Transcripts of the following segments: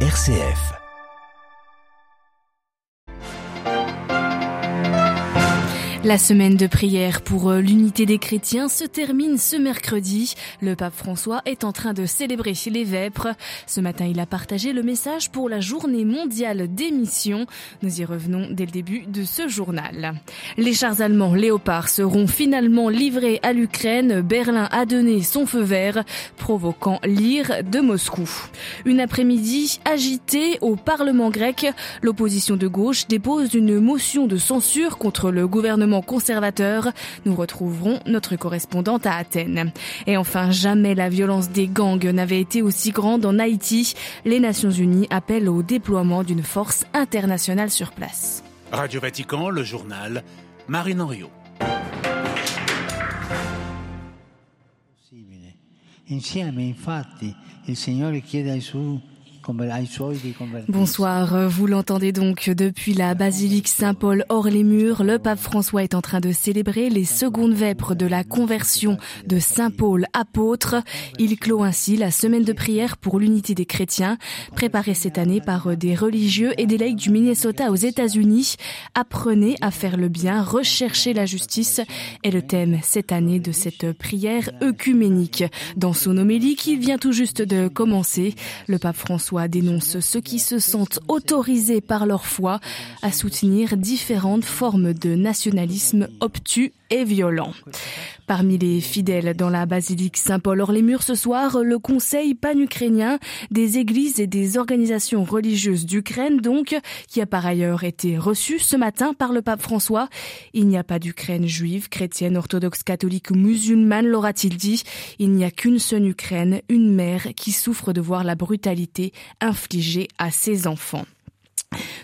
RCF. La semaine de prière pour euh, l'unité des chrétiens se termine ce mercredi. Le pape François est en train de célébrer les vêpres. Ce matin, il a partagé le message pour la journée mondiale des missions. Nous y revenons dès le début de ce journal. Les chars allemands Léopard seront finalement livrés à l'Ukraine. Berlin a donné son feu vert, provoquant l'ire de Moscou. Une après-midi agitée au Parlement grec. L'opposition de gauche dépose une motion de censure contre le gouvernement conservateur. Nous retrouverons notre correspondante à Athènes. Et enfin, jamais la violence des gangs n'avait été aussi grande en Haïti. Les Nations Unies appellent au déploiement d'une force internationale sur place. Radio Vatican, le journal, Marine Henriot. Insieme, infatti, il Signore chiede ai suoi Bonsoir, vous l'entendez donc depuis la basilique Saint-Paul hors les murs. Le pape François est en train de célébrer les secondes vêpres de la conversion de Saint-Paul apôtre. Il clôt ainsi la semaine de prière pour l'unité des chrétiens, préparée cette année par des religieux et des laïcs du Minnesota aux États-Unis. Apprenez à faire le bien, recherchez la justice est le thème cette année de cette prière œcuménique. Dans son homélie qui vient tout juste de commencer, le pape François dénonce ceux qui se sentent autorisés par leur foi à soutenir différentes formes de nationalisme obtus et violent. Parmi les fidèles dans la basilique Saint-Paul hors les murs ce soir, le Conseil pan-ukrainien des églises et des organisations religieuses d'Ukraine donc, qui a par ailleurs été reçu ce matin par le pape François. Il n'y a pas d'Ukraine juive, chrétienne, orthodoxe, catholique ou musulmane, l'aura-t-il dit. Il n'y a qu'une seule Ukraine, une mère qui souffre de voir la brutalité infligée à ses enfants.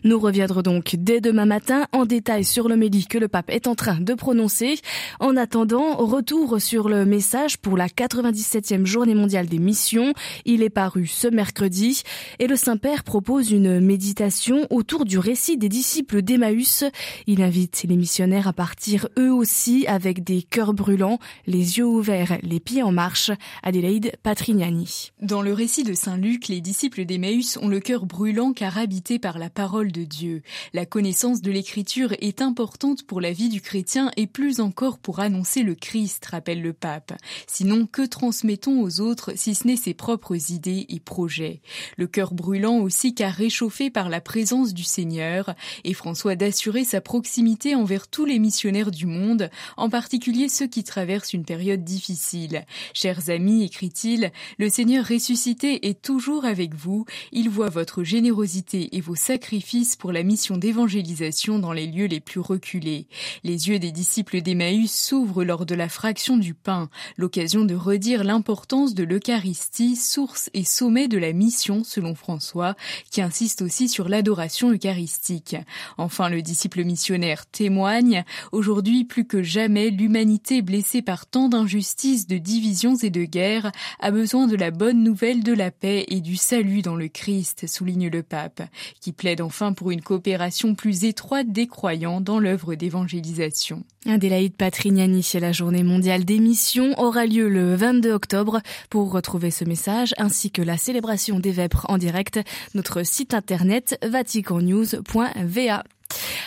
Nous reviendrons donc dès demain matin en détail sur le médi que le pape est en train de prononcer. En attendant, retour sur le message pour la 97e journée mondiale des missions. Il est paru ce mercredi et le Saint-Père propose une méditation autour du récit des disciples d'Emmaüs. Il invite les missionnaires à partir eux aussi avec des cœurs brûlants, les yeux ouverts, les pieds en marche. Adélaïde Patrignani. Dans le récit de Saint Luc, les disciples d'Emmaüs ont le cœur brûlant car habités par la parole de Dieu. La connaissance de l'écriture est importante pour la vie du chrétien et plus encore pour annoncer le Christ, rappelle le pape. Sinon, que transmettons aux autres si ce n'est ses propres idées et projets? Le cœur brûlant aussi car réchauffé par la présence du Seigneur et François d'assurer sa proximité envers tous les missionnaires du monde, en particulier ceux qui traversent une période difficile. Chers amis, écrit-il, le Seigneur ressuscité est toujours avec vous. Il voit votre générosité et vos sacrifices pour la mission d'évangélisation dans les lieux les plus reculés. Les yeux des disciples d'Emmaüs s'ouvrent lors de la fraction du pain, l'occasion de redire l'importance de l'Eucharistie, source et sommet de la mission, selon François, qui insiste aussi sur l'adoration eucharistique. Enfin, le disciple missionnaire témoigne, aujourd'hui plus que jamais, l'humanité blessée par tant d'injustices, de divisions et de guerres a besoin de la bonne nouvelle de la paix et du salut dans le Christ, souligne le pape, qui plaît enfin pour une coopération plus étroite des croyants dans l'œuvre d'évangélisation. Adélaïde Patrignani, la journée mondiale des missions aura lieu le 22 octobre. Pour retrouver ce message ainsi que la célébration des Vêpres en direct, notre site internet vaticannews.va.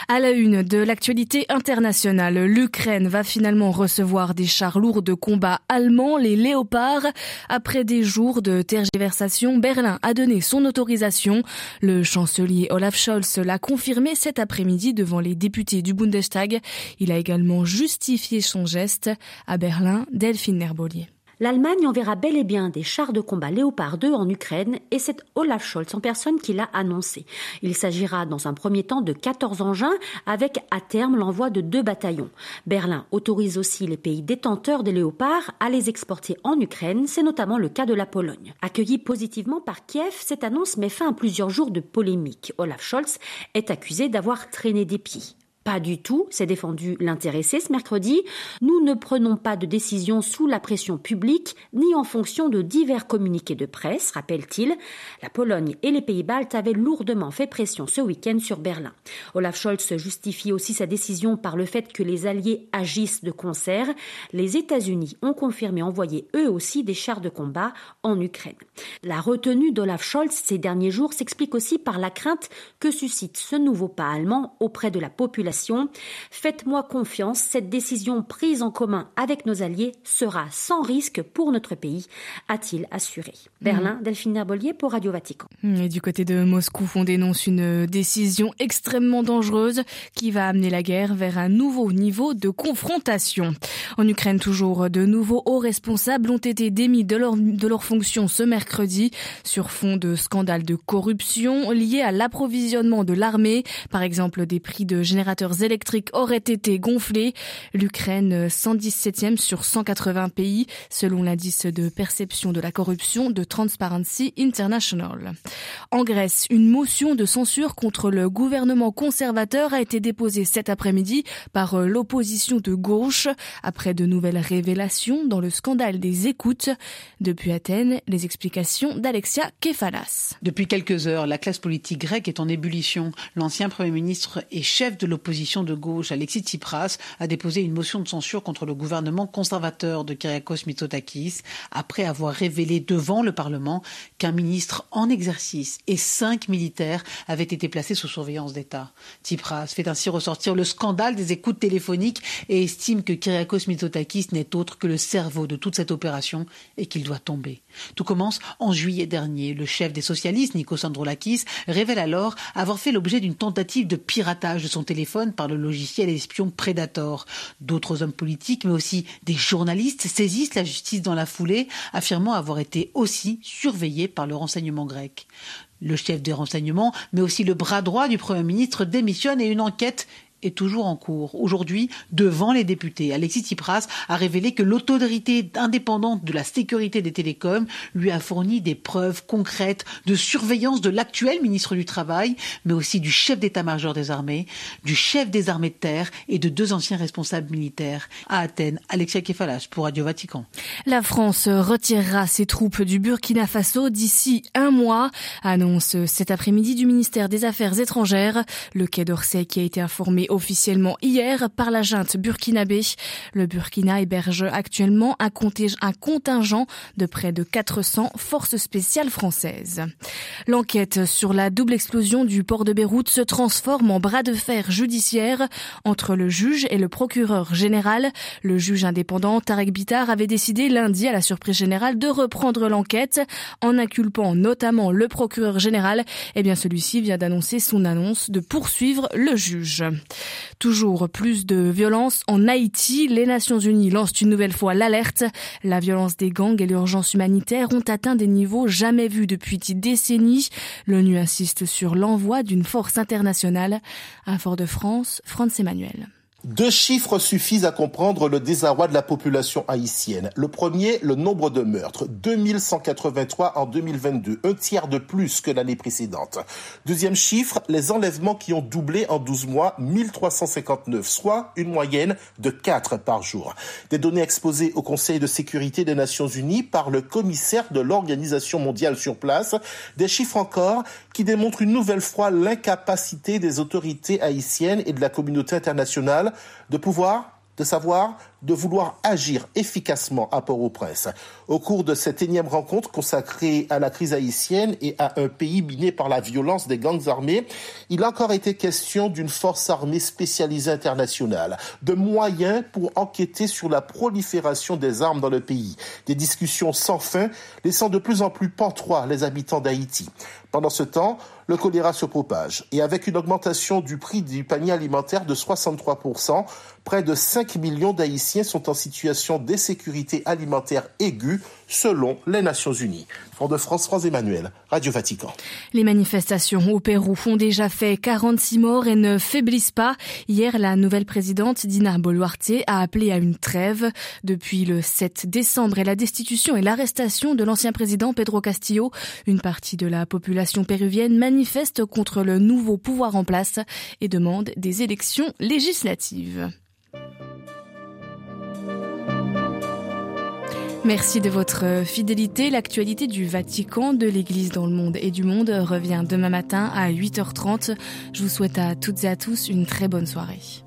À la une de l'actualité internationale, l'Ukraine va finalement recevoir des chars lourds de combat allemands, les Léopards. Après des jours de tergiversation, Berlin a donné son autorisation. Le chancelier Olaf Scholz l'a confirmé cet après-midi devant les députés du Bundestag. Il a également justifié son geste. À Berlin, Delphine Nerbolier. L'Allemagne enverra bel et bien des chars de combat Léopard 2 en Ukraine et c'est Olaf Scholz en personne qui l'a annoncé. Il s'agira dans un premier temps de 14 engins avec à terme l'envoi de deux bataillons. Berlin autorise aussi les pays détenteurs des Léopards à les exporter en Ukraine, c'est notamment le cas de la Pologne. Accueilli positivement par Kiev, cette annonce met fin à plusieurs jours de polémique. Olaf Scholz est accusé d'avoir traîné des pieds. Pas du tout, s'est défendu l'intéressé ce mercredi. Nous ne prenons pas de décision sous la pression publique ni en fonction de divers communiqués de presse, rappelle-t-il. La Pologne et les Pays-Baltes avaient lourdement fait pression ce week-end sur Berlin. Olaf Scholz justifie aussi sa décision par le fait que les alliés agissent de concert. Les États-Unis ont confirmé envoyer eux aussi des chars de combat en Ukraine. La retenue d'Olaf Scholz ces derniers jours s'explique aussi par la crainte que suscite ce nouveau pas allemand auprès de la population. Faites-moi confiance, cette décision prise en commun avec nos alliés sera sans risque pour notre pays, a-t-il assuré. Berlin, mmh. Delphine Herbolier pour Radio Vatican. Et du côté de Moscou, on dénonce une décision extrêmement dangereuse qui va amener la guerre vers un nouveau niveau de confrontation. En Ukraine, toujours, de nouveaux hauts responsables ont été démis de leur, de leur fonction ce mercredi sur fond de scandales de corruption liés à l'approvisionnement de l'armée. Par exemple, des prix de générateurs électriques auraient été gonflés. L'Ukraine, 117e sur 180 pays, selon l'indice de perception de la corruption de Transparency International. En Grèce, une motion de censure contre le gouvernement conservateur a été déposée cet après-midi par l'opposition de gauche après de nouvelles révélations dans le scandale des écoutes. Depuis Athènes, les explications d'Alexia Kefalas. Depuis quelques heures, la classe politique grecque est en ébullition. L'ancien Premier ministre et chef de l'opposition de gauche, Alexis Tsipras, a déposé une motion de censure contre le gouvernement conservateur de Kyriakos Mitsotakis après avoir révélé devant le Parlement qu'un ministre en exercice et cinq militaires avaient été placés sous surveillance d'État. Tsipras fait ainsi ressortir le scandale des écoutes téléphoniques et estime que Kyriakos Mitsotakis n'est autre que le cerveau de toute cette opération et qu'il doit tomber. Tout commence en juillet dernier. Le chef des socialistes, Nikos Androulakis, révèle alors avoir fait l'objet d'une tentative de piratage de son téléphone par le logiciel espion Predator. D'autres hommes politiques, mais aussi des journalistes, saisissent la justice dans la foulée, affirmant avoir été aussi surveillés par le renseignement grec. Le chef des renseignements, mais aussi le bras droit du Premier ministre, démissionne et une enquête est toujours en cours. Aujourd'hui, devant les députés, Alexis Tsipras a révélé que l'autorité indépendante de la sécurité des télécoms lui a fourni des preuves concrètes de surveillance de l'actuel ministre du Travail, mais aussi du chef d'état-major des armées, du chef des armées de terre et de deux anciens responsables militaires. À Athènes, Alexia Kefalas pour Radio Vatican. La France retirera ses troupes du Burkina Faso d'ici un mois, annonce cet après-midi du ministère des Affaires étrangères. Le Quai d'Orsay qui a été informé officiellement hier par la junte burkinabé. Le Burkina héberge actuellement un contingent de près de 400 forces spéciales françaises. L'enquête sur la double explosion du port de Beyrouth se transforme en bras de fer judiciaire entre le juge et le procureur général. Le juge indépendant Tarek Bitar avait décidé lundi à la surprise générale de reprendre l'enquête en inculpant notamment le procureur général. Eh bien, celui-ci vient d'annoncer son annonce de poursuivre le juge. Toujours plus de violence en Haïti. Les Nations Unies lancent une nouvelle fois l'alerte. La violence des gangs et l'urgence humanitaire ont atteint des niveaux jamais vus depuis des décennies. L'ONU insiste sur l'envoi d'une force internationale. À Fort-de-France, France Emmanuel. Deux chiffres suffisent à comprendre le désarroi de la population haïtienne. Le premier, le nombre de meurtres, 2183 en 2022, un tiers de plus que l'année précédente. Deuxième chiffre, les enlèvements qui ont doublé en 12 mois, 1359, soit une moyenne de 4 par jour. Des données exposées au Conseil de sécurité des Nations Unies par le commissaire de l'Organisation mondiale sur place, des chiffres encore qui démontrent une nouvelle fois l'incapacité des autorités haïtiennes et de la communauté internationale de pouvoir, de savoir, de vouloir agir efficacement à Port-au-Prince. Au cours de cette énième rencontre consacrée à la crise haïtienne et à un pays miné par la violence des gangs armés, il a encore été question d'une force armée spécialisée internationale, de moyens pour enquêter sur la prolifération des armes dans le pays, des discussions sans fin laissant de plus en plus pantois les habitants d'Haïti. Pendant ce temps, le choléra se propage. Et avec une augmentation du prix du panier alimentaire de 63%, près de 5 millions d'Haïtiens Haïtiens sont en situation d'insécurité alimentaire aiguë selon les Nations Unies. Les manifestations au Pérou font déjà fait 46 morts et ne faiblissent pas. Hier, la nouvelle présidente Dina Boluarte a appelé à une trêve. Depuis le 7 décembre et la destitution et l'arrestation de l'ancien président Pedro Castillo, une partie de la population péruvienne manifeste contre le nouveau pouvoir en place et demande des élections législatives. Merci de votre fidélité. L'actualité du Vatican, de l'Église dans le monde et du monde revient demain matin à 8h30. Je vous souhaite à toutes et à tous une très bonne soirée.